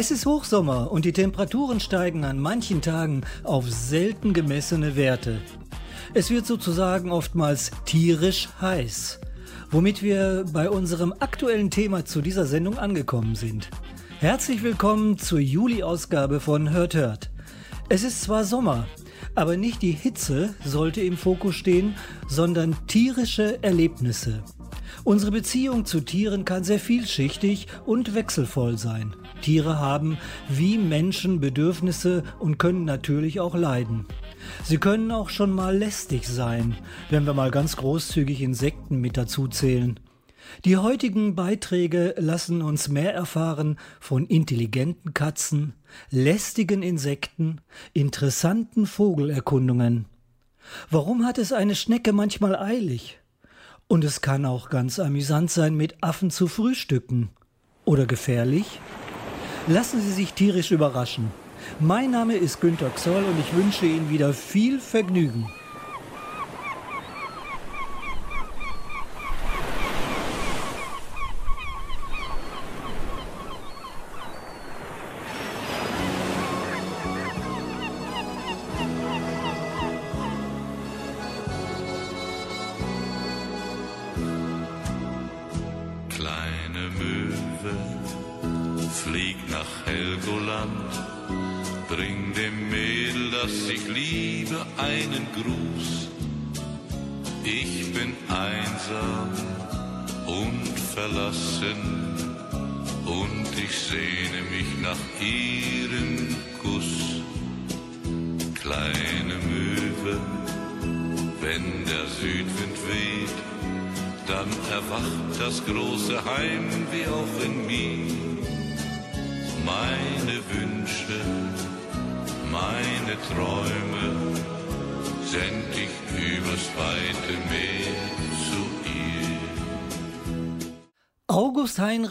Es ist Hochsommer und die Temperaturen steigen an manchen Tagen auf selten gemessene Werte. Es wird sozusagen oftmals tierisch heiß, womit wir bei unserem aktuellen Thema zu dieser Sendung angekommen sind. Herzlich willkommen zur Juli-Ausgabe von Hört Hört. Es ist zwar Sommer, aber nicht die Hitze sollte im Fokus stehen, sondern tierische Erlebnisse. Unsere Beziehung zu Tieren kann sehr vielschichtig und wechselvoll sein. Tiere haben wie Menschen Bedürfnisse und können natürlich auch leiden. Sie können auch schon mal lästig sein, wenn wir mal ganz großzügig Insekten mit dazu zählen. Die heutigen Beiträge lassen uns mehr erfahren von intelligenten Katzen, lästigen Insekten, interessanten Vogelerkundungen. Warum hat es eine Schnecke manchmal eilig? Und es kann auch ganz amüsant sein, mit Affen zu frühstücken. Oder gefährlich? Lassen Sie sich tierisch überraschen. Mein Name ist Günter Xoll und ich wünsche Ihnen wieder viel Vergnügen.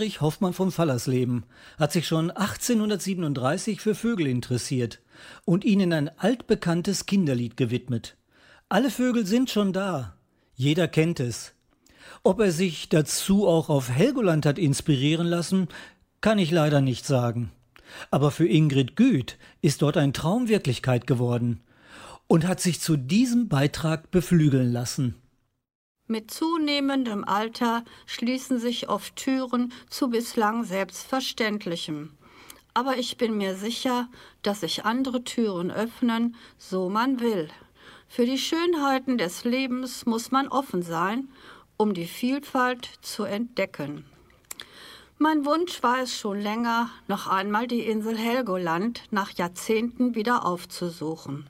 Heinrich Hoffmann von Fallersleben hat sich schon 1837 für Vögel interessiert und ihnen ein altbekanntes Kinderlied gewidmet. Alle Vögel sind schon da. Jeder kennt es. Ob er sich dazu auch auf Helgoland hat inspirieren lassen, kann ich leider nicht sagen. Aber für Ingrid Güth ist dort ein Traum Wirklichkeit geworden und hat sich zu diesem Beitrag beflügeln lassen. Mit zunehmendem Alter schließen sich oft Türen zu bislang Selbstverständlichem. Aber ich bin mir sicher, dass sich andere Türen öffnen, so man will. Für die Schönheiten des Lebens muss man offen sein, um die Vielfalt zu entdecken. Mein Wunsch war es schon länger, noch einmal die Insel Helgoland nach Jahrzehnten wieder aufzusuchen.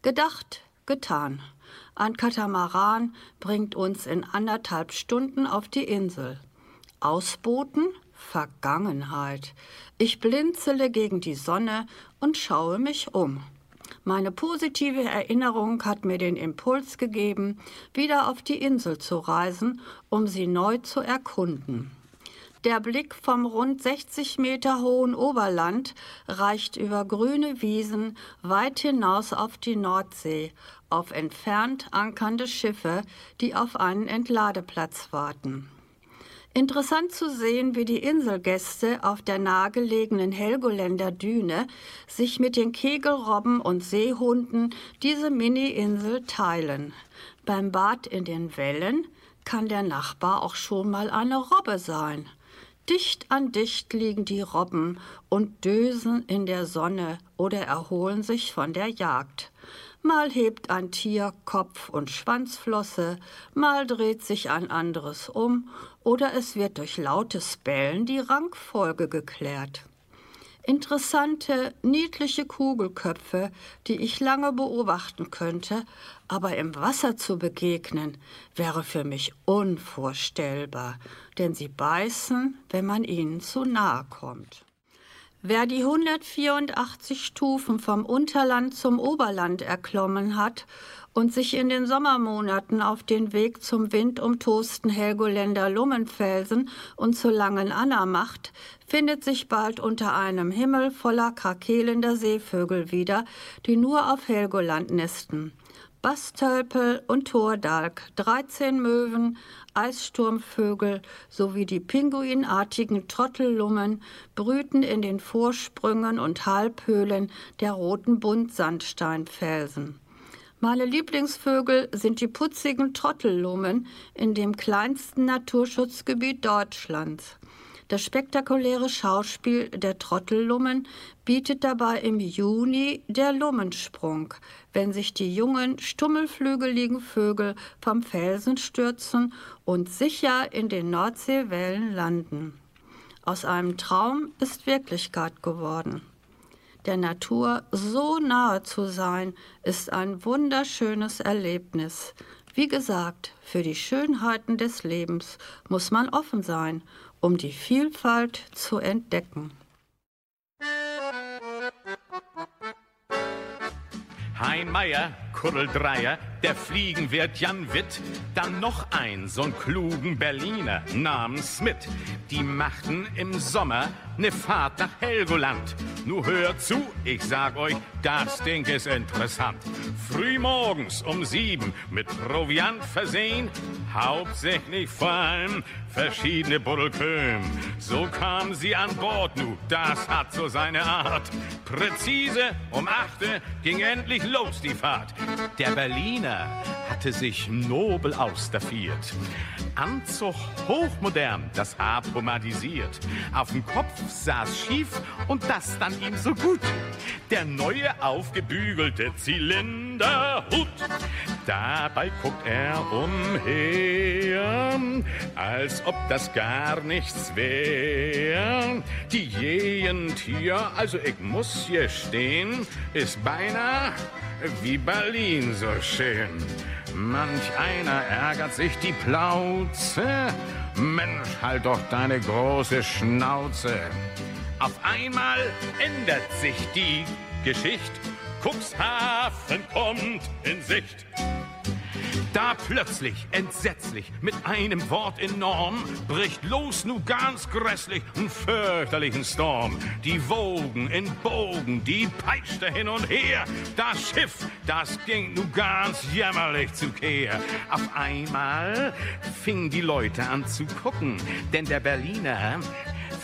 Gedacht, getan. Ein Katamaran bringt uns in anderthalb Stunden auf die Insel. Ausboten? Vergangenheit. Ich blinzele gegen die Sonne und schaue mich um. Meine positive Erinnerung hat mir den Impuls gegeben, wieder auf die Insel zu reisen, um sie neu zu erkunden. Der Blick vom rund 60 Meter hohen Oberland reicht über grüne Wiesen weit hinaus auf die Nordsee, auf entfernt ankernde Schiffe, die auf einen Entladeplatz warten. Interessant zu sehen, wie die Inselgäste auf der nahegelegenen Helgoländer Düne sich mit den Kegelrobben und Seehunden diese Mini-Insel teilen. Beim Bad in den Wellen kann der Nachbar auch schon mal eine Robbe sein. Dicht an dicht liegen die Robben und dösen in der Sonne oder erholen sich von der Jagd. Mal hebt ein Tier Kopf und Schwanzflosse, mal dreht sich ein anderes um oder es wird durch lautes Bellen die Rangfolge geklärt. Interessante, niedliche Kugelköpfe, die ich lange beobachten könnte, aber im Wasser zu begegnen, wäre für mich unvorstellbar, denn sie beißen, wenn man ihnen zu nahe kommt. Wer die 184 Stufen vom Unterland zum Oberland erklommen hat und sich in den Sommermonaten auf den Weg zum windumtosten Helgoländer Lummenfelsen und zur Langen Anna macht, findet sich bald unter einem Himmel voller krakelender Seevögel wieder, die nur auf Helgoland nisten. Bastölpel und Tordalk, 13 Möwen, Eissturmvögel sowie die pinguinartigen Trottellummen brüten in den Vorsprüngen und Halbhöhlen der roten Buntsandsteinfelsen. Meine Lieblingsvögel sind die putzigen Trottellummen in dem kleinsten Naturschutzgebiet Deutschlands. Das spektakuläre Schauspiel der Trottellummen bietet dabei im Juni der Lummensprung, wenn sich die jungen, stummelflügeligen Vögel vom Felsen stürzen und sicher in den Nordseewellen landen. Aus einem Traum ist Wirklichkeit geworden. Der Natur so nahe zu sein, ist ein wunderschönes Erlebnis. Wie gesagt, für die Schönheiten des Lebens muss man offen sein um die Vielfalt zu entdecken. Hein Meier, Kuddeldreier, der Fliegenwirt Jan Witt, dann noch ein, so'n klugen Berliner namens Smith. Die machten im Sommer ne Fahrt nach Helgoland. Nu hört zu, ich sag euch, das Ding ist interessant. Frühmorgens um sieben mit Proviant versehen, hauptsächlich vor allem verschiedene Buddelköm. So kamen sie an Bord, nu, das hat so seine Art. Präzise um achte ging endlich los die Fahrt. Der Berliner hatte sich nobel ausstaffiert. Anzug hochmodern, das Haar pomadisiert. Auf dem Kopf saß schief und das dann ihm so gut. Der neue aufgebügelte Zylinderhut. Dabei guckt er umher, als ob das gar nichts wär. Die Gegend hier, also ich muss hier stehen, ist beinahe wie Berlin so schön. Manch einer ärgert sich die Plauze. Mensch, halt doch deine große Schnauze. Auf einmal ändert sich die Geschichte. Cuxhaven kommt in Sicht. Da plötzlich, entsetzlich, mit einem Wort enorm, bricht los nu ganz grässlich ein fürchterlichen Storm. Die Wogen in Bogen, die peitschte hin und her. Das Schiff, das ging nu ganz jämmerlich zu Kehr. Auf einmal fingen die Leute an zu gucken, denn der Berliner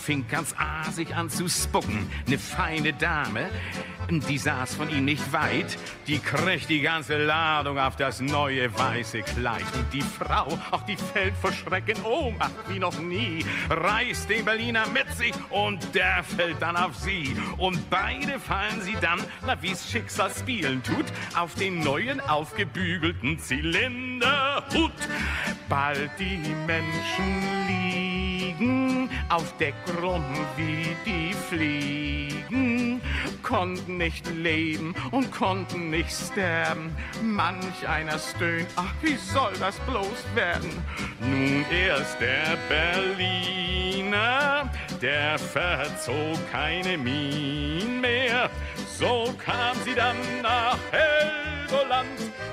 fing ganz asig an zu spucken. Ne feine Dame, die saß von ihm nicht weit, die kriegt die ganze Ladung auf das neue weiße Kleid. Und die Frau, ach, die fällt vor Schrecken Ohnmacht wie noch nie, reißt den Berliner mit sich und der fällt dann auf sie. Und beide fallen sie dann, na wie's Schicksal spielen tut, auf den neuen aufgebügelten Zylinderhut. Bald die Menschen liegen auf Deck rum wie die Fliegen, konnten nicht leben und konnten nicht sterben. Manch einer stöhnt, ach, wie soll das bloß werden? Nun erst der Berliner, der verzog keine Mien mehr. So kam sie dann nach Helgoland.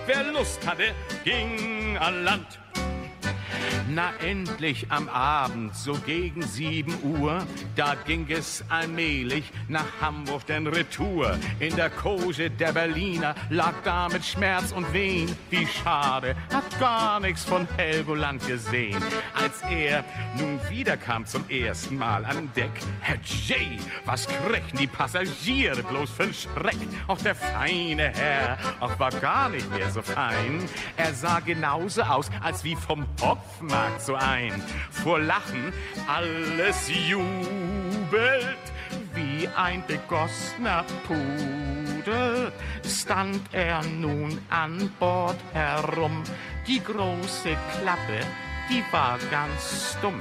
Wer Lust hatte, ging an Land. Na endlich am Abend, so gegen sieben Uhr, da ging es allmählich nach Hamburg denn Retour. In der Koje der Berliner lag da mit Schmerz und Wehen. Wie schade, hat gar nichts von Helgoland gesehen. Als er nun wiederkam zum ersten Mal an Deck, Herr J., was kriegten die Passagiere bloß für'n Schreck? Auch der feine Herr, auch war gar nicht mehr so fein. Er sah genauso aus, als wie vom Hopfmann Markt so ein. Vor Lachen alles jubelt, wie ein begossener Pudel stand er nun an Bord herum. Die große Klappe die war ganz stumm.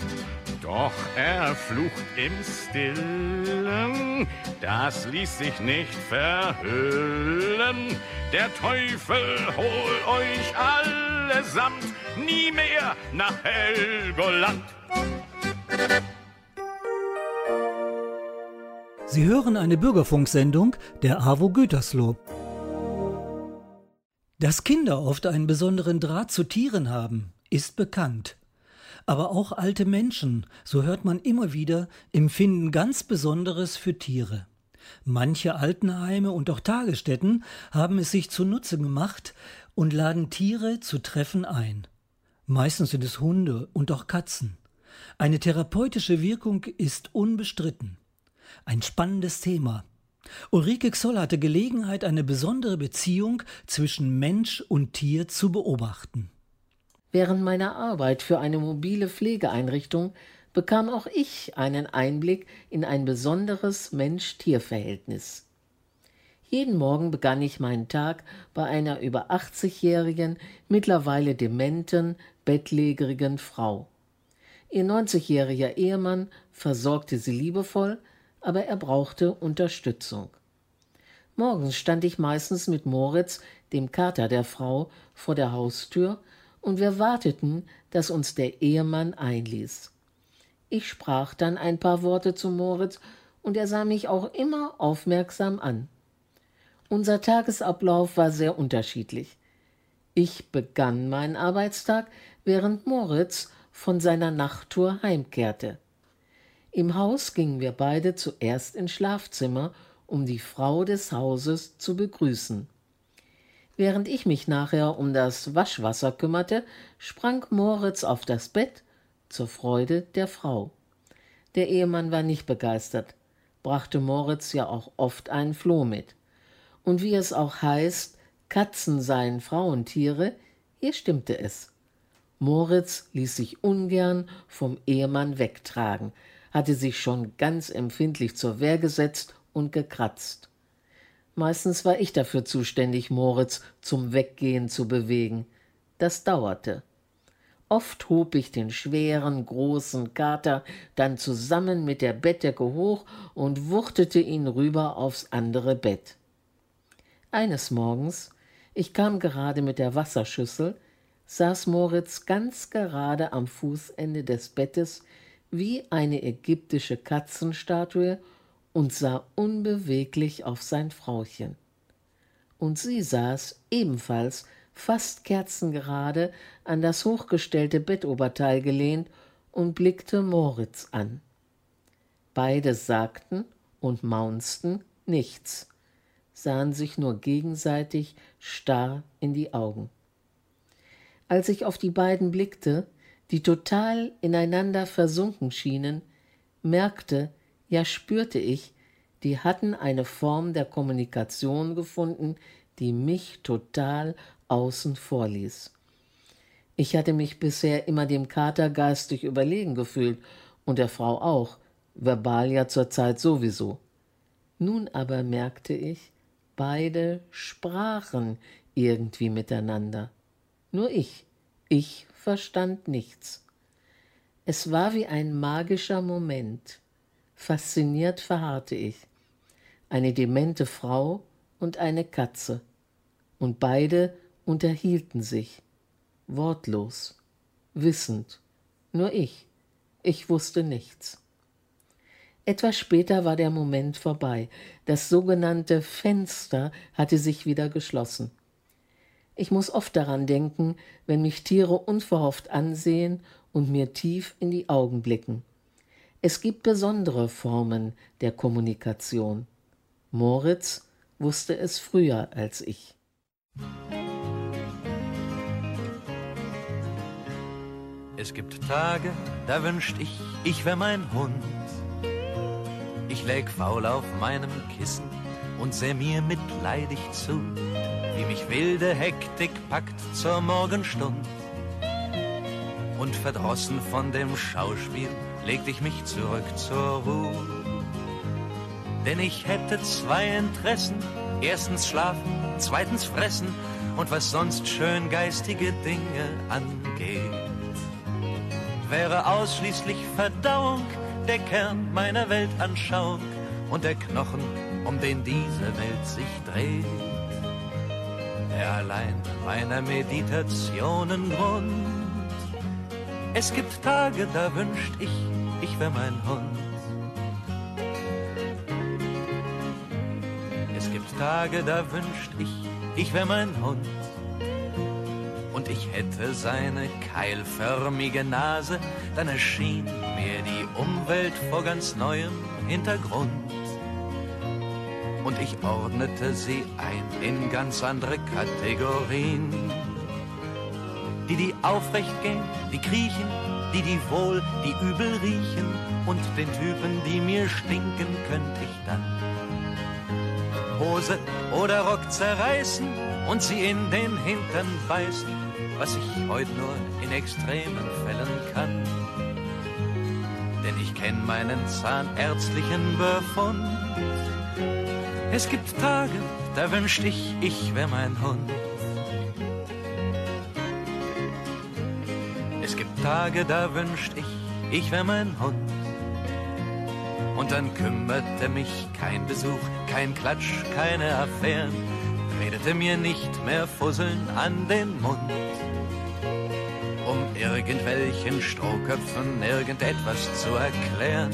Doch er flucht im Stillen, das ließ sich nicht verhüllen. Der Teufel hol euch allesamt nie mehr nach Helgoland. Sie hören eine Bürgerfunksendung der AWO Gütersloh. Dass Kinder oft einen besonderen Draht zu Tieren haben, ist bekannt. Aber auch alte Menschen, so hört man immer wieder, empfinden ganz Besonderes für Tiere. Manche Altenheime und auch Tagesstätten haben es sich zunutze gemacht und laden Tiere zu Treffen ein. Meistens sind es Hunde und auch Katzen. Eine therapeutische Wirkung ist unbestritten. Ein spannendes Thema. Ulrike Xoll hatte Gelegenheit, eine besondere Beziehung zwischen Mensch und Tier zu beobachten. Während meiner Arbeit für eine mobile Pflegeeinrichtung bekam auch ich einen Einblick in ein besonderes Mensch-Tier-Verhältnis. Jeden Morgen begann ich meinen Tag bei einer über 80-jährigen, mittlerweile dementen, bettlägerigen Frau. Ihr 90-jähriger Ehemann versorgte sie liebevoll, aber er brauchte Unterstützung. Morgens stand ich meistens mit Moritz, dem Kater der Frau, vor der Haustür, und wir warteten, dass uns der Ehemann einließ. Ich sprach dann ein paar Worte zu Moritz, und er sah mich auch immer aufmerksam an. Unser Tagesablauf war sehr unterschiedlich. Ich begann meinen Arbeitstag, während Moritz von seiner Nachttour heimkehrte. Im Haus gingen wir beide zuerst ins Schlafzimmer, um die Frau des Hauses zu begrüßen. Während ich mich nachher um das Waschwasser kümmerte, sprang Moritz auf das Bett zur Freude der Frau. Der Ehemann war nicht begeistert, brachte Moritz ja auch oft einen Floh mit. Und wie es auch heißt, Katzen seien Frauentiere, hier stimmte es. Moritz ließ sich ungern vom Ehemann wegtragen, hatte sich schon ganz empfindlich zur Wehr gesetzt und gekratzt. Meistens war ich dafür zuständig, Moritz zum Weggehen zu bewegen. Das dauerte. Oft hob ich den schweren, großen Kater dann zusammen mit der Bettdecke hoch und wuchtete ihn rüber aufs andere Bett. Eines Morgens, ich kam gerade mit der Wasserschüssel, saß Moritz ganz gerade am Fußende des Bettes wie eine ägyptische Katzenstatue und sah unbeweglich auf sein Frauchen. Und sie saß ebenfalls fast kerzengerade an das hochgestellte Bettoberteil gelehnt und blickte Moritz an. Beide sagten und maunzten nichts, sahen sich nur gegenseitig starr in die Augen. Als ich auf die beiden blickte, die total ineinander versunken schienen, merkte, ja spürte ich, die hatten eine Form der Kommunikation gefunden, die mich total außen vor ließ. Ich hatte mich bisher immer dem Kater geistig überlegen gefühlt und der Frau auch, verbal ja zur Zeit sowieso. Nun aber merkte ich, beide sprachen irgendwie miteinander. Nur ich, ich verstand nichts. Es war wie ein magischer Moment. Fasziniert verharrte ich. Eine demente Frau und eine Katze. Und beide unterhielten sich. Wortlos. Wissend. Nur ich. Ich wusste nichts. Etwas später war der Moment vorbei. Das sogenannte Fenster hatte sich wieder geschlossen. Ich muss oft daran denken, wenn mich Tiere unverhofft ansehen und mir tief in die Augen blicken. Es gibt besondere Formen der Kommunikation. Moritz wusste es früher als ich. Es gibt Tage, da wünscht ich, ich wär mein Hund. Ich läg faul auf meinem Kissen und seh mir mitleidig zu wie mich wilde Hektik packt zur Morgenstund. Und verdrossen von dem Schauspiel legte ich mich zurück zur Ruhe. Denn ich hätte zwei Interessen, erstens schlafen, zweitens fressen und was sonst schön geistige Dinge angeht. wäre ausschließlich Verdauung der Kern meiner Weltanschauung und der Knochen, um den diese Welt sich dreht. Der allein meiner Meditationen Grund. Es gibt Tage, da wünscht ich, ich wär mein Hund. Es gibt Tage, da wünscht ich, ich wär mein Hund und ich hätte seine keilförmige Nase, dann erschien mir die Umwelt vor ganz neuem Hintergrund. Und ich ordnete sie ein in ganz andere Kategorien. Die, die aufrecht gehen, die kriechen, die, die wohl, die übel riechen und den Typen, die mir stinken, könnte ich dann Hose oder Rock zerreißen und sie in den Hintern beißen was ich heute nur in extremen Fällen kann. Denn ich kenn meinen zahnärztlichen Befund. Es gibt Tage, da wünscht ich, ich wär mein Hund. Tage, da wünscht ich, ich wär mein Hund. Und dann kümmerte mich kein Besuch, kein Klatsch, keine Affären, redete mir nicht mehr Fusseln an den Mund um irgendwelchen Strohköpfen irgendetwas zu erklären.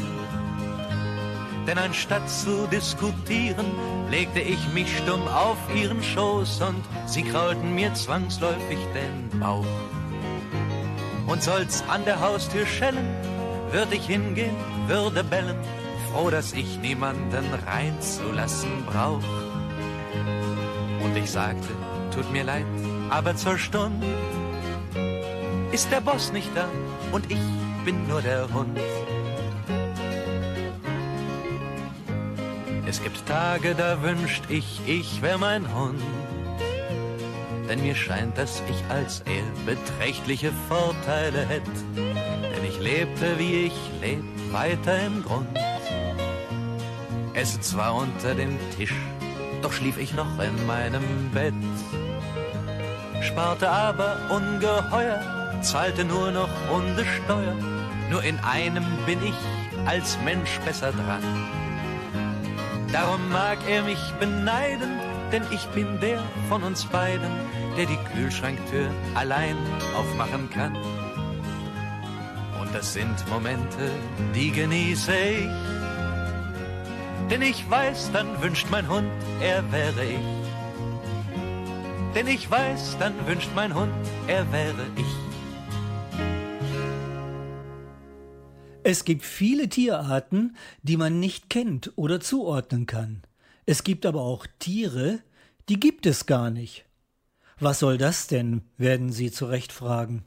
Denn anstatt zu diskutieren, legte ich mich stumm auf ihren Schoß und sie kraulten mir zwangsläufig den Bauch. Und soll's an der Haustür schellen, würd ich hingehen, würde bellen, froh, dass ich niemanden reinzulassen brauch. Und ich sagte, tut mir leid, aber zur Stunde ist der Boss nicht da und ich bin nur der Hund. Es gibt Tage, da wünscht ich, ich wär mein Hund. Denn mir scheint, dass ich als er beträchtliche Vorteile hätt. Denn ich lebte, wie ich leb, weiter im Grund. Esse zwar unter dem Tisch, doch schlief ich noch in meinem Bett. Sparte aber ungeheuer zahlte nur noch Hundesteuer. Nur in einem bin ich als Mensch besser dran. Darum mag er mich beneiden, denn ich bin der von uns beiden, der die Kühlschranktür allein aufmachen kann. Und das sind Momente, die genieße ich. Denn ich weiß, dann wünscht mein Hund, er wäre ich. Denn ich weiß, dann wünscht mein Hund, er wäre ich. Es gibt viele Tierarten, die man nicht kennt oder zuordnen kann. Es gibt aber auch Tiere, die gibt es gar nicht. Was soll das denn, werden Sie zu Recht fragen.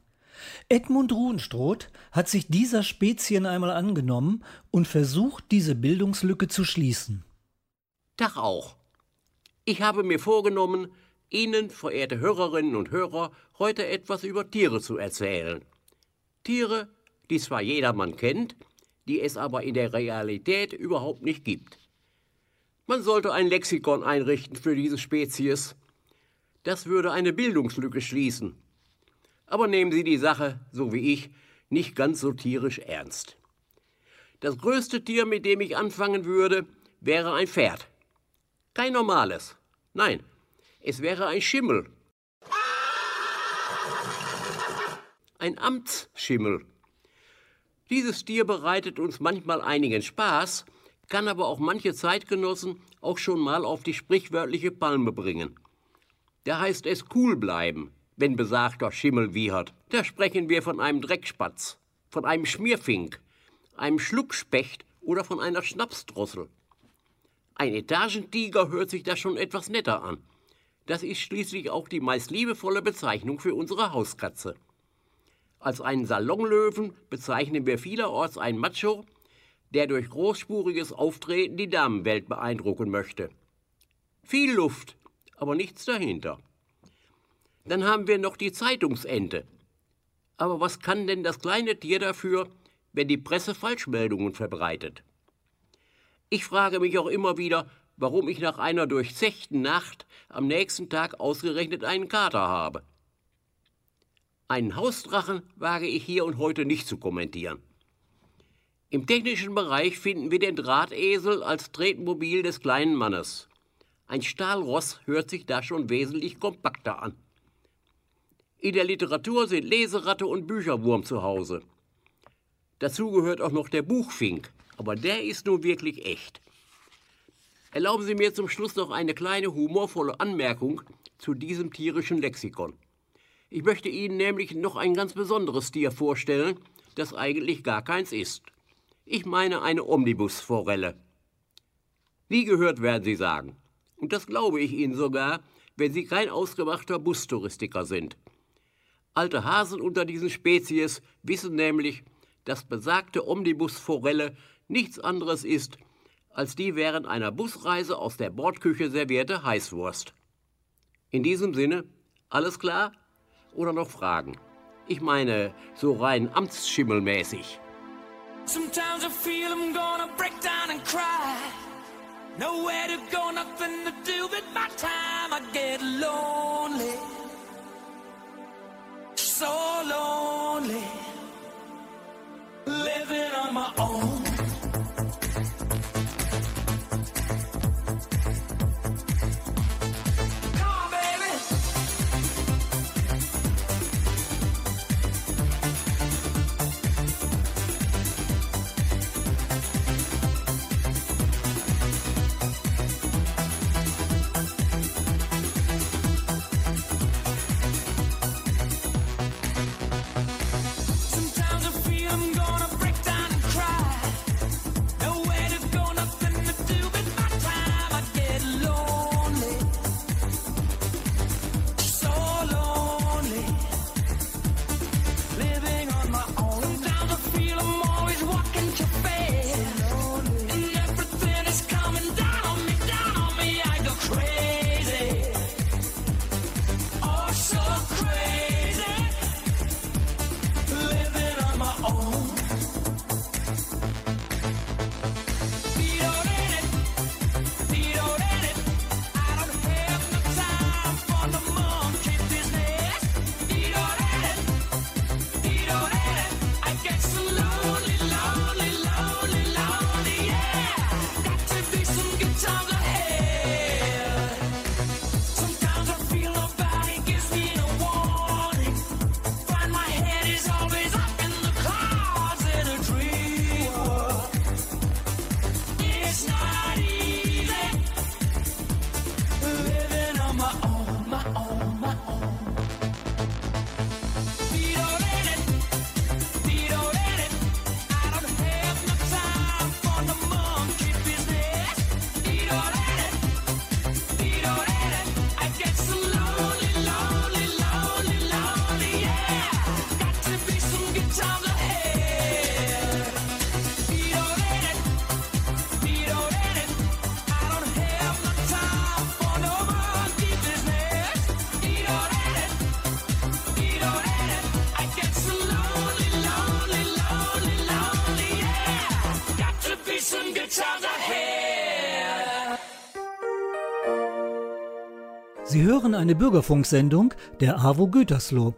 Edmund Ruhenstroth hat sich dieser Spezien einmal angenommen und versucht, diese Bildungslücke zu schließen. Tag auch. Ich habe mir vorgenommen, Ihnen, verehrte Hörerinnen und Hörer, heute etwas über Tiere zu erzählen. Tiere, die zwar jedermann kennt, die es aber in der Realität überhaupt nicht gibt. Man sollte ein Lexikon einrichten für diese Spezies. Das würde eine Bildungslücke schließen. Aber nehmen Sie die Sache, so wie ich, nicht ganz so tierisch ernst. Das größte Tier, mit dem ich anfangen würde, wäre ein Pferd. Kein normales. Nein, es wäre ein Schimmel. Ein Amtsschimmel. Dieses Tier bereitet uns manchmal einigen Spaß, kann aber auch manche Zeitgenossen auch schon mal auf die sprichwörtliche Palme bringen. Da heißt es cool bleiben, wenn besagter Schimmel wiehert. Da sprechen wir von einem Dreckspatz, von einem Schmierfink, einem Schluckspecht oder von einer Schnapsdrossel. Ein Etagentiger hört sich das schon etwas netter an. Das ist schließlich auch die meist liebevolle Bezeichnung für unsere Hauskatze. Als einen Salonlöwen bezeichnen wir vielerorts einen Macho, der durch großspuriges Auftreten die Damenwelt beeindrucken möchte. Viel Luft, aber nichts dahinter. Dann haben wir noch die Zeitungsente. Aber was kann denn das kleine Tier dafür, wenn die Presse Falschmeldungen verbreitet? Ich frage mich auch immer wieder, warum ich nach einer durchzechten Nacht am nächsten Tag ausgerechnet einen Kater habe. Einen Hausdrachen wage ich hier und heute nicht zu kommentieren. Im technischen Bereich finden wir den Drahtesel als Tretmobil des kleinen Mannes. Ein Stahlross hört sich da schon wesentlich kompakter an. In der Literatur sind Leseratte und Bücherwurm zu Hause. Dazu gehört auch noch der Buchfink, aber der ist nun wirklich echt. Erlauben Sie mir zum Schluss noch eine kleine humorvolle Anmerkung zu diesem tierischen Lexikon. Ich möchte Ihnen nämlich noch ein ganz besonderes Tier vorstellen, das eigentlich gar keins ist. Ich meine eine Omnibusforelle. Wie gehört, werden Sie sagen. Und das glaube ich Ihnen sogar, wenn Sie kein ausgemachter Bustouristiker sind. Alte Hasen unter diesen Spezies wissen nämlich, dass besagte Omnibusforelle nichts anderes ist als die während einer Busreise aus der Bordküche servierte Heißwurst. In diesem Sinne, alles klar? Oder noch Fragen? Ich meine, so rein amtsschimmelmäßig. Sometimes I feel I'm gonna break down and cry. Nowhere to go, nothing to do with my time. I get lonely, so lonely, living on my own. Eine Bürgerfunksendung der AWO Gütersloh.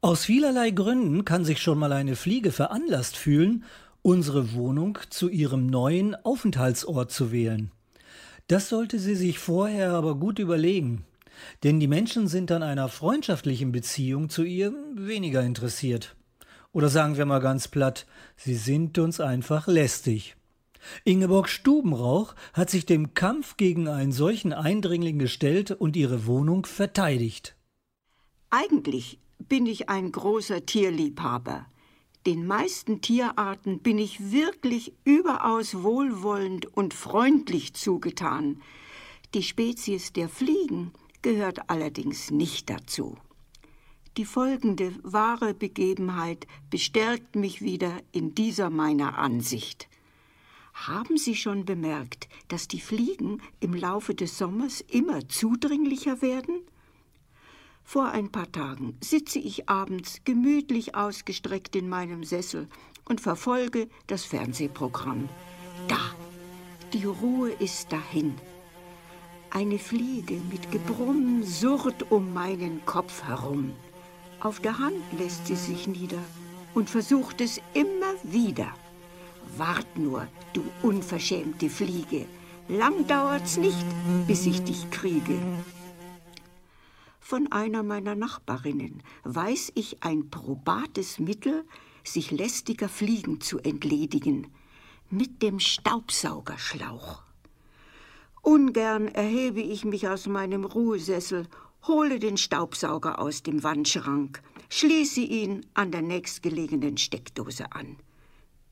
Aus vielerlei Gründen kann sich schon mal eine Fliege veranlasst fühlen, unsere Wohnung zu ihrem neuen Aufenthaltsort zu wählen. Das sollte sie sich vorher aber gut überlegen, denn die Menschen sind an einer freundschaftlichen Beziehung zu ihr weniger interessiert. Oder sagen wir mal ganz platt, sie sind uns einfach lästig. Ingeborg Stubenrauch hat sich dem Kampf gegen einen solchen Eindringling gestellt und ihre Wohnung verteidigt. Eigentlich bin ich ein großer Tierliebhaber. Den meisten Tierarten bin ich wirklich überaus wohlwollend und freundlich zugetan. Die Spezies der Fliegen gehört allerdings nicht dazu. Die folgende wahre Begebenheit bestärkt mich wieder in dieser meiner Ansicht. Haben Sie schon bemerkt, dass die Fliegen im Laufe des Sommers immer zudringlicher werden? Vor ein paar Tagen sitze ich abends gemütlich ausgestreckt in meinem Sessel und verfolge das Fernsehprogramm. Da, die Ruhe ist dahin. Eine Fliege mit Gebrumm surrt um meinen Kopf herum. Auf der Hand lässt sie sich nieder und versucht es immer wieder. Wart nur, du unverschämte Fliege, lang dauert's nicht, bis ich dich kriege. Von einer meiner Nachbarinnen weiß ich ein probates Mittel, sich lästiger Fliegen zu entledigen, mit dem Staubsaugerschlauch. Ungern erhebe ich mich aus meinem Ruhesessel, hole den Staubsauger aus dem Wandschrank, schließe ihn an der nächstgelegenen Steckdose an.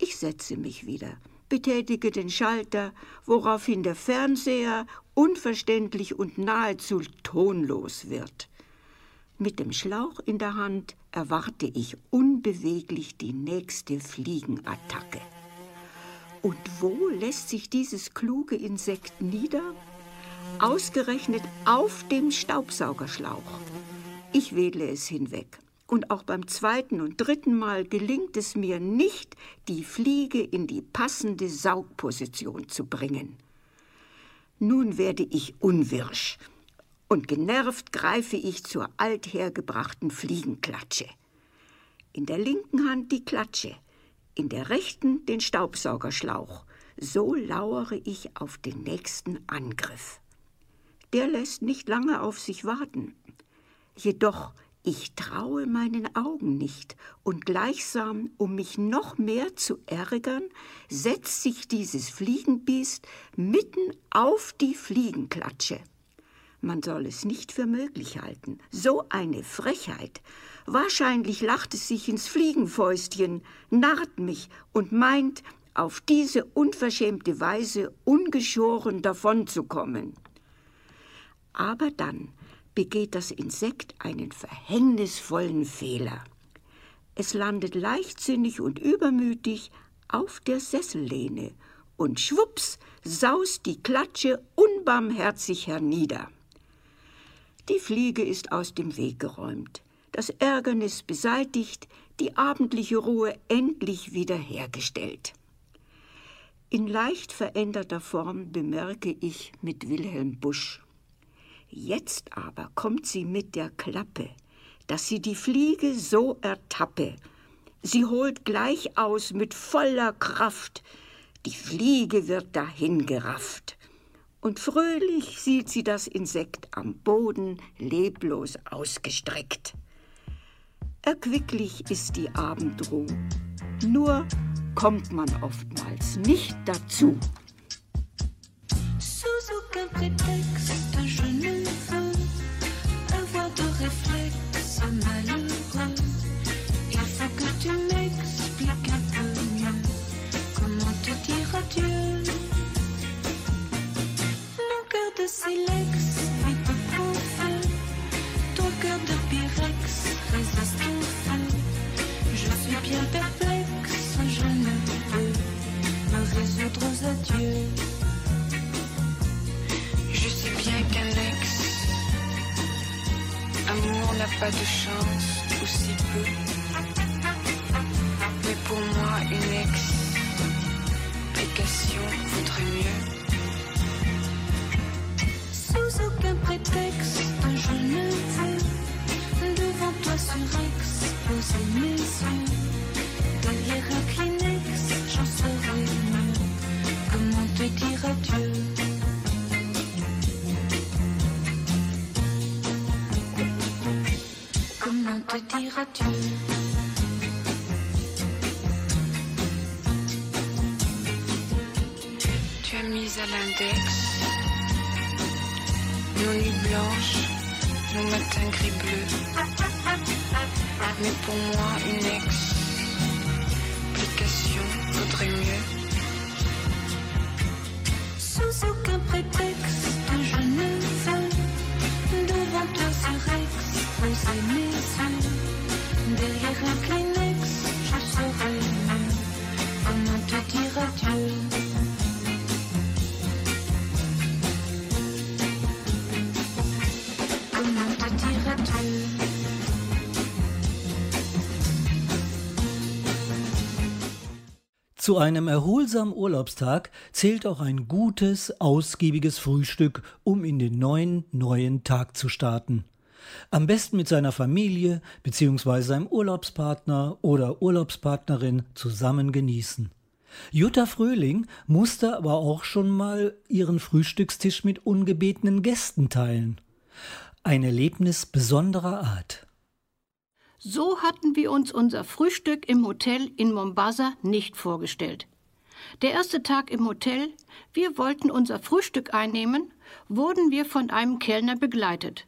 Ich setze mich wieder, betätige den Schalter, woraufhin der Fernseher unverständlich und nahezu tonlos wird. Mit dem Schlauch in der Hand erwarte ich unbeweglich die nächste Fliegenattacke. Und wo lässt sich dieses kluge Insekt nieder? Ausgerechnet auf dem Staubsaugerschlauch. Ich wedle es hinweg. Und auch beim zweiten und dritten Mal gelingt es mir nicht, die Fliege in die passende Saugposition zu bringen. Nun werde ich unwirsch und genervt greife ich zur althergebrachten Fliegenklatsche. In der linken Hand die Klatsche, in der rechten den Staubsaugerschlauch. So lauere ich auf den nächsten Angriff. Der lässt nicht lange auf sich warten. Jedoch ich traue meinen Augen nicht, und gleichsam, um mich noch mehr zu ärgern, setzt sich dieses Fliegenbiest mitten auf die Fliegenklatsche. Man soll es nicht für möglich halten. So eine Frechheit. Wahrscheinlich lacht es sich ins Fliegenfäustchen, narrt mich und meint, auf diese unverschämte Weise ungeschoren davonzukommen. Aber dann begeht das Insekt einen verhängnisvollen Fehler. Es landet leichtsinnig und übermütig auf der Sessellehne und schwups saust die Klatsche unbarmherzig hernieder. Die Fliege ist aus dem Weg geräumt, das Ärgernis beseitigt, die abendliche Ruhe endlich wiederhergestellt. In leicht veränderter Form bemerke ich mit Wilhelm Busch. Jetzt aber kommt sie mit der Klappe, dass sie die Fliege so ertappe. Sie holt gleich aus mit voller Kraft, die Fliege wird dahingerafft und fröhlich sieht sie das Insekt am Boden leblos ausgestreckt. Erquicklich ist die Abendruh, nur kommt man oftmals nicht dazu. Sous prétexte, Zu einem erholsamen Urlaubstag zählt auch ein gutes, ausgiebiges Frühstück, um in den neuen, neuen Tag zu starten. Am besten mit seiner Familie bzw. seinem Urlaubspartner oder Urlaubspartnerin zusammen genießen. Jutta Fröhling musste aber auch schon mal ihren Frühstückstisch mit ungebetenen Gästen teilen. Ein Erlebnis besonderer Art. So hatten wir uns unser Frühstück im Hotel in Mombasa nicht vorgestellt. Der erste Tag im Hotel, wir wollten unser Frühstück einnehmen, wurden wir von einem Kellner begleitet.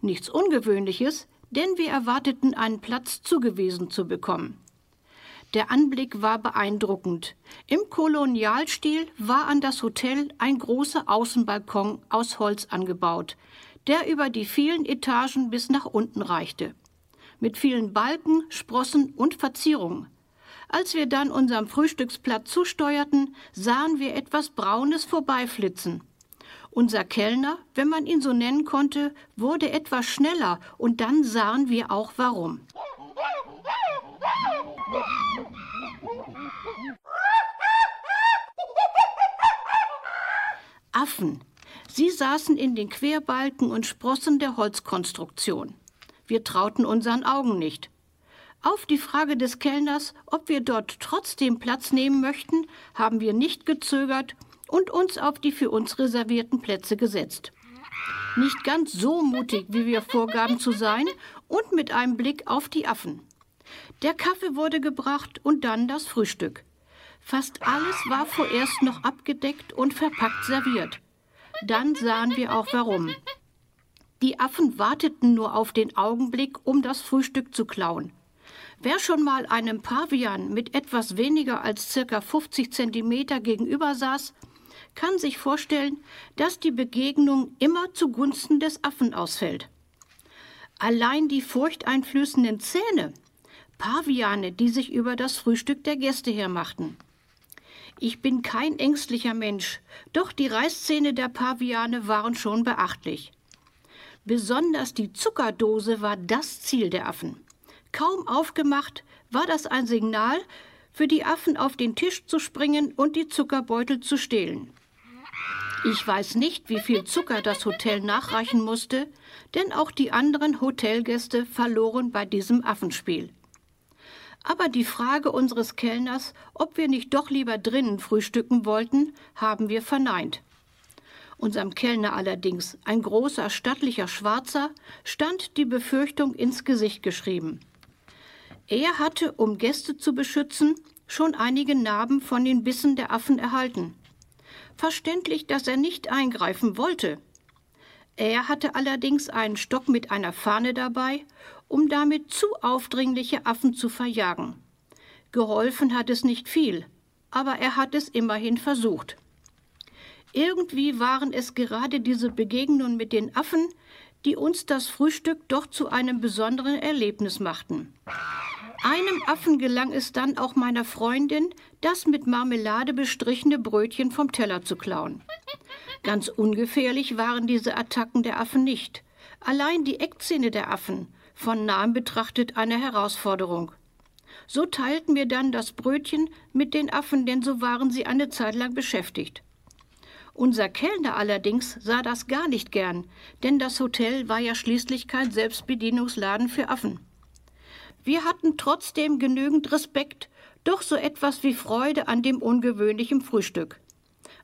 Nichts Ungewöhnliches, denn wir erwarteten einen Platz zugewiesen zu bekommen. Der Anblick war beeindruckend. Im Kolonialstil war an das Hotel ein großer Außenbalkon aus Holz angebaut, der über die vielen Etagen bis nach unten reichte. Mit vielen Balken, Sprossen und Verzierungen. Als wir dann unserem Frühstücksplatz zusteuerten, sahen wir etwas Braunes vorbeiflitzen. Unser Kellner, wenn man ihn so nennen konnte, wurde etwas schneller und dann sahen wir auch warum. Affen. Sie saßen in den Querbalken und Sprossen der Holzkonstruktion. Wir trauten unseren Augen nicht. Auf die Frage des Kellners, ob wir dort trotzdem Platz nehmen möchten, haben wir nicht gezögert und uns auf die für uns reservierten Plätze gesetzt. Nicht ganz so mutig, wie wir vorgaben zu sein, und mit einem Blick auf die Affen. Der Kaffee wurde gebracht und dann das Frühstück. Fast alles war vorerst noch abgedeckt und verpackt serviert. Dann sahen wir auch warum. Die Affen warteten nur auf den Augenblick, um das Frühstück zu klauen. Wer schon mal einem Pavian mit etwas weniger als circa 50 Zentimeter gegenüber saß, kann sich vorstellen, dass die Begegnung immer zugunsten des Affen ausfällt. Allein die furchteinflößenden Zähne, Paviane, die sich über das Frühstück der Gäste hermachten. Ich bin kein ängstlicher Mensch, doch die Reißzähne der Paviane waren schon beachtlich. Besonders die Zuckerdose war das Ziel der Affen. Kaum aufgemacht, war das ein Signal, für die Affen auf den Tisch zu springen und die Zuckerbeutel zu stehlen. Ich weiß nicht, wie viel Zucker das Hotel nachreichen musste, denn auch die anderen Hotelgäste verloren bei diesem Affenspiel. Aber die Frage unseres Kellners, ob wir nicht doch lieber drinnen frühstücken wollten, haben wir verneint. Unserem Kellner allerdings, ein großer, stattlicher Schwarzer, stand die Befürchtung ins Gesicht geschrieben. Er hatte, um Gäste zu beschützen, schon einige Narben von den Bissen der Affen erhalten. Verständlich, dass er nicht eingreifen wollte. Er hatte allerdings einen Stock mit einer Fahne dabei, um damit zu aufdringliche Affen zu verjagen. Geholfen hat es nicht viel, aber er hat es immerhin versucht. Irgendwie waren es gerade diese Begegnungen mit den Affen, die uns das Frühstück doch zu einem besonderen Erlebnis machten. Einem Affen gelang es dann auch meiner Freundin, das mit Marmelade bestrichene Brötchen vom Teller zu klauen. Ganz ungefährlich waren diese Attacken der Affen nicht. Allein die Eckzähne der Affen, von nahem betrachtet eine Herausforderung. So teilten wir dann das Brötchen mit den Affen, denn so waren sie eine Zeit lang beschäftigt. Unser Kellner allerdings sah das gar nicht gern, denn das Hotel war ja schließlich kein Selbstbedienungsladen für Affen. Wir hatten trotzdem genügend Respekt, doch so etwas wie Freude an dem ungewöhnlichen Frühstück.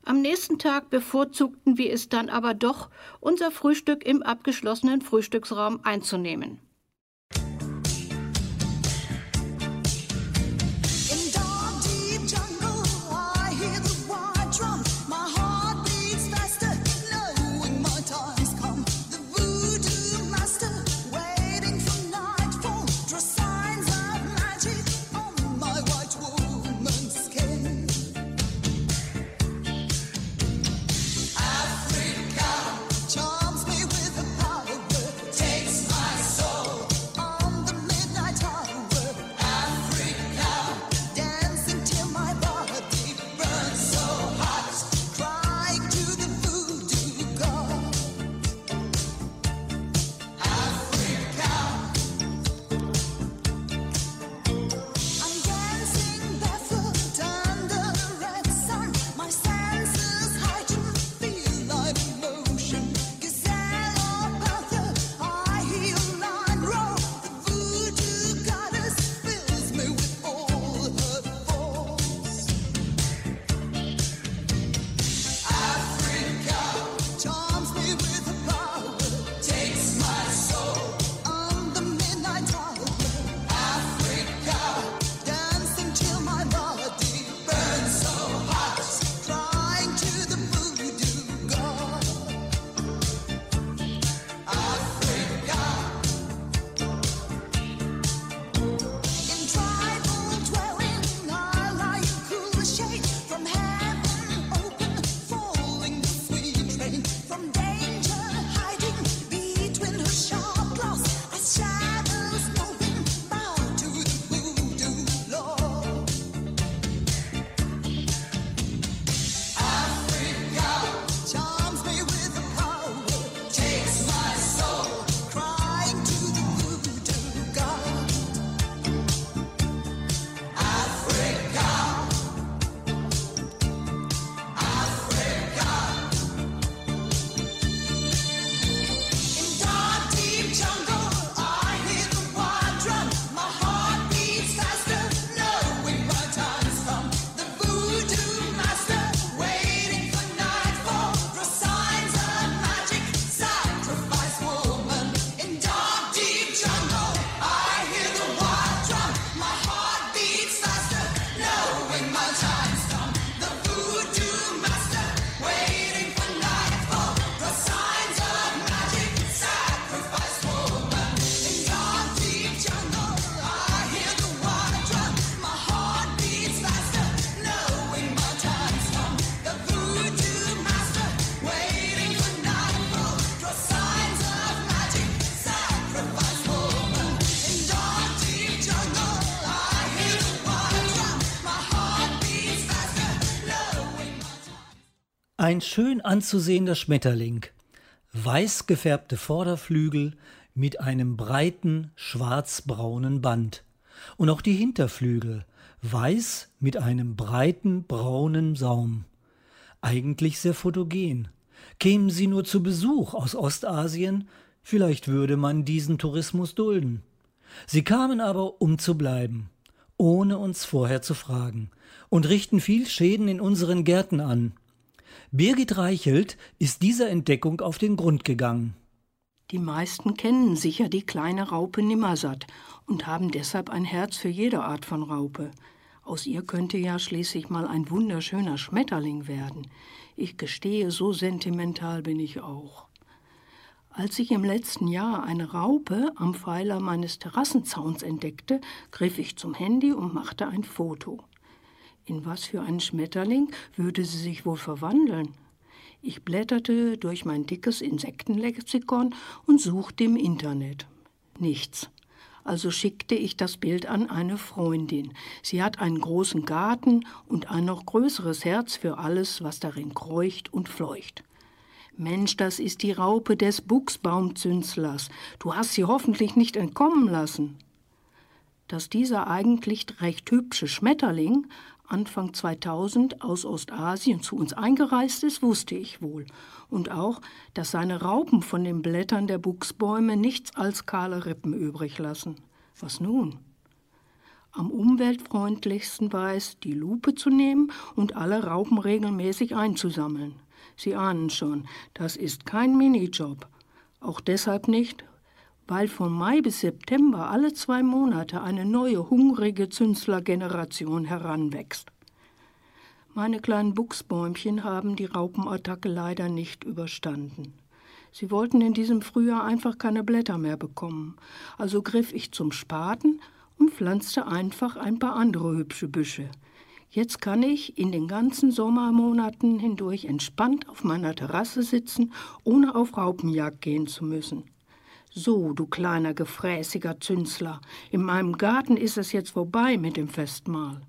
Am nächsten Tag bevorzugten wir es dann aber doch, unser Frühstück im abgeschlossenen Frühstücksraum einzunehmen. Ein schön anzusehender Schmetterling, weiß gefärbte Vorderflügel mit einem breiten schwarzbraunen Band und auch die Hinterflügel weiß mit einem breiten braunen Saum. Eigentlich sehr fotogen. Kämen sie nur zu Besuch aus Ostasien, vielleicht würde man diesen Tourismus dulden. Sie kamen aber, um zu bleiben, ohne uns vorher zu fragen, und richten viel Schäden in unseren Gärten an. Birgit Reichelt ist dieser Entdeckung auf den Grund gegangen. Die meisten kennen sicher die kleine Raupe Nimmersatt und haben deshalb ein Herz für jede Art von Raupe. Aus ihr könnte ja schließlich mal ein wunderschöner Schmetterling werden. Ich gestehe, so sentimental bin ich auch. Als ich im letzten Jahr eine Raupe am Pfeiler meines Terrassenzauns entdeckte, griff ich zum Handy und machte ein Foto. In was für einen Schmetterling würde sie sich wohl verwandeln? Ich blätterte durch mein dickes Insektenlexikon und suchte im Internet. Nichts. Also schickte ich das Bild an eine Freundin. Sie hat einen großen Garten und ein noch größeres Herz für alles, was darin kreucht und fleucht. Mensch, das ist die Raupe des Buchsbaumzünstlers. Du hast sie hoffentlich nicht entkommen lassen. Dass dieser eigentlich recht hübsche Schmetterling Anfang 2000 aus Ostasien zu uns eingereist ist, wusste ich wohl. Und auch, dass seine Raupen von den Blättern der Buchsbäume nichts als kahle Rippen übrig lassen. Was nun? Am umweltfreundlichsten war es, die Lupe zu nehmen und alle Raupen regelmäßig einzusammeln. Sie ahnen schon, das ist kein Minijob. Auch deshalb nicht, weil von Mai bis September alle zwei Monate eine neue hungrige Zünslergeneration heranwächst. Meine kleinen Buchsbäumchen haben die Raupenattacke leider nicht überstanden. Sie wollten in diesem Frühjahr einfach keine Blätter mehr bekommen, also griff ich zum Spaten und pflanzte einfach ein paar andere hübsche Büsche. Jetzt kann ich in den ganzen Sommermonaten hindurch entspannt auf meiner Terrasse sitzen, ohne auf Raupenjagd gehen zu müssen. So, du kleiner gefräßiger Zünsler, in meinem Garten ist es jetzt vorbei mit dem Festmahl.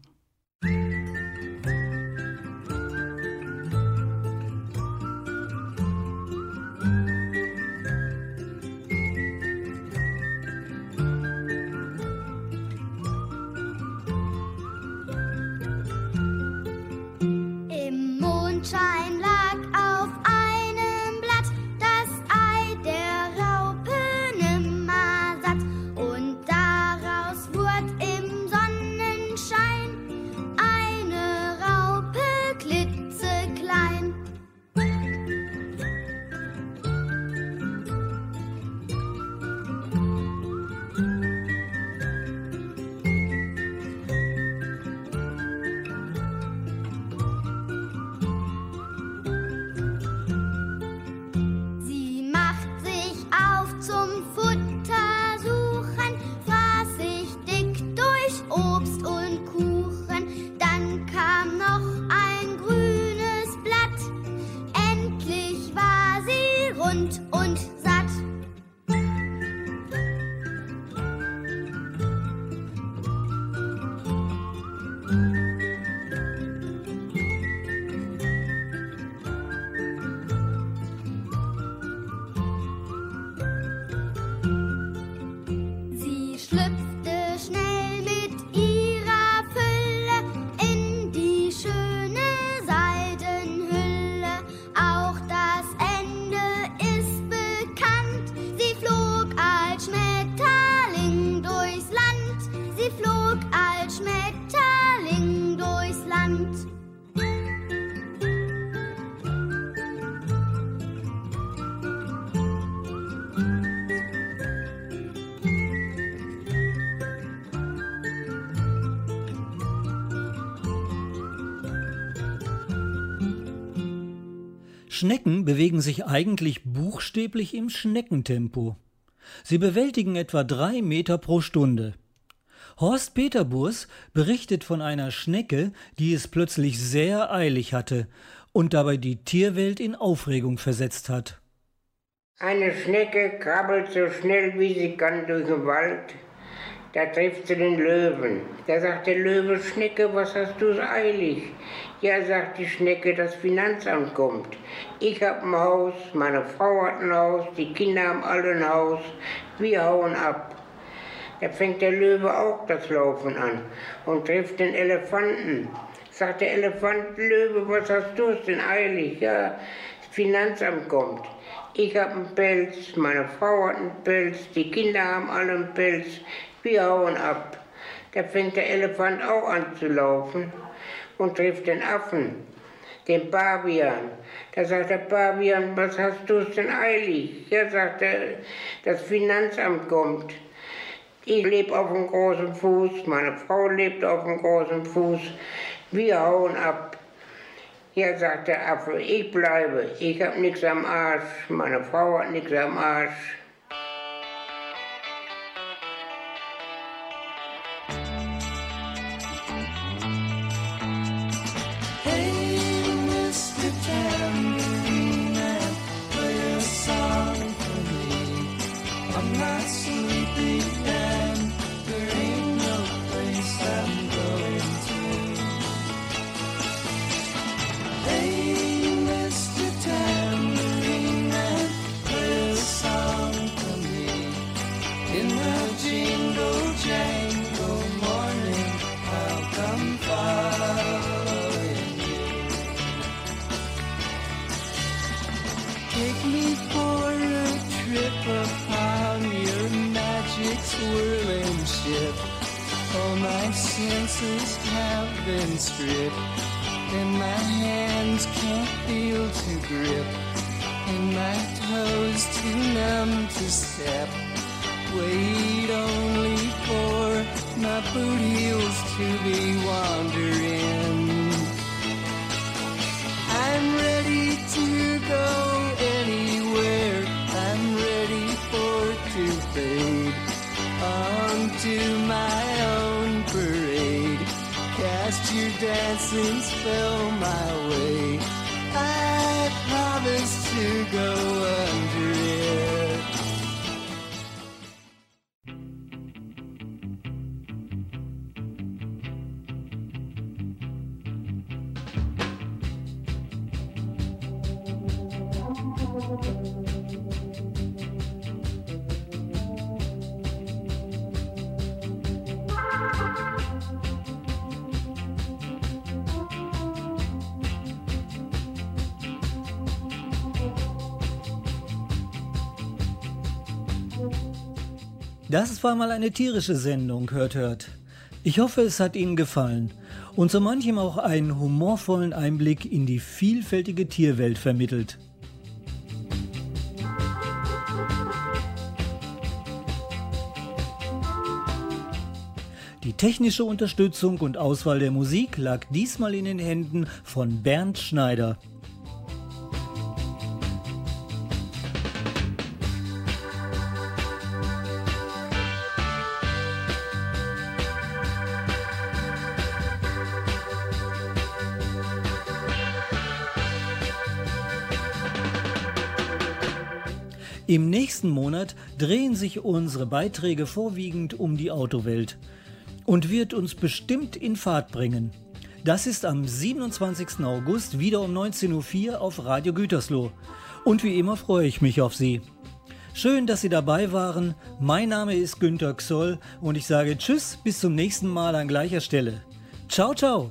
Schnecken bewegen sich eigentlich buchstäblich im Schneckentempo. Sie bewältigen etwa drei Meter pro Stunde. Horst Peterburs berichtet von einer Schnecke, die es plötzlich sehr eilig hatte und dabei die Tierwelt in Aufregung versetzt hat. Eine Schnecke krabbelt so schnell wie sie kann durch den Wald. Da trifft sie den Löwen. Da sagt der Löwe, Schnecke, was hast du so eilig? Ja, sagt die Schnecke, das Finanzamt kommt. Ich hab ein Haus, meine Frau hat ein Haus, die Kinder haben alle ein Haus. Wir hauen ab. Da fängt der Löwe auch das Laufen an und trifft den Elefanten. Sagt der Elefant, Löwe, was hast du denn eilig? Ja, das Finanzamt kommt. Ich hab einen Pelz, meine Frau hat einen Pelz, die Kinder haben alle einen Pelz. Wir hauen ab. Da fängt der Elefant auch an zu laufen und trifft den Affen, den Pavian. Da sagt der Pavian, was hast du denn eilig? Ja, sagt er, das Finanzamt kommt. Ich lebe auf einem großen Fuß, meine Frau lebt auf einem großen Fuß. Wir hauen ab. Ja, sagt der Affe, ich bleibe. Ich hab nichts am Arsch. Meine Frau hat nichts am Arsch. fancies fell my way. I promised to go away. Das war mal eine tierische Sendung, hört, hört. Ich hoffe, es hat Ihnen gefallen und so manchem auch einen humorvollen Einblick in die vielfältige Tierwelt vermittelt. Die technische Unterstützung und Auswahl der Musik lag diesmal in den Händen von Bernd Schneider. Im nächsten Monat drehen sich unsere Beiträge vorwiegend um die Autowelt und wird uns bestimmt in Fahrt bringen. Das ist am 27. August wieder um 19.04 Uhr auf Radio Gütersloh. Und wie immer freue ich mich auf Sie. Schön, dass Sie dabei waren. Mein Name ist Günter Xoll und ich sage Tschüss, bis zum nächsten Mal an gleicher Stelle. Ciao, ciao.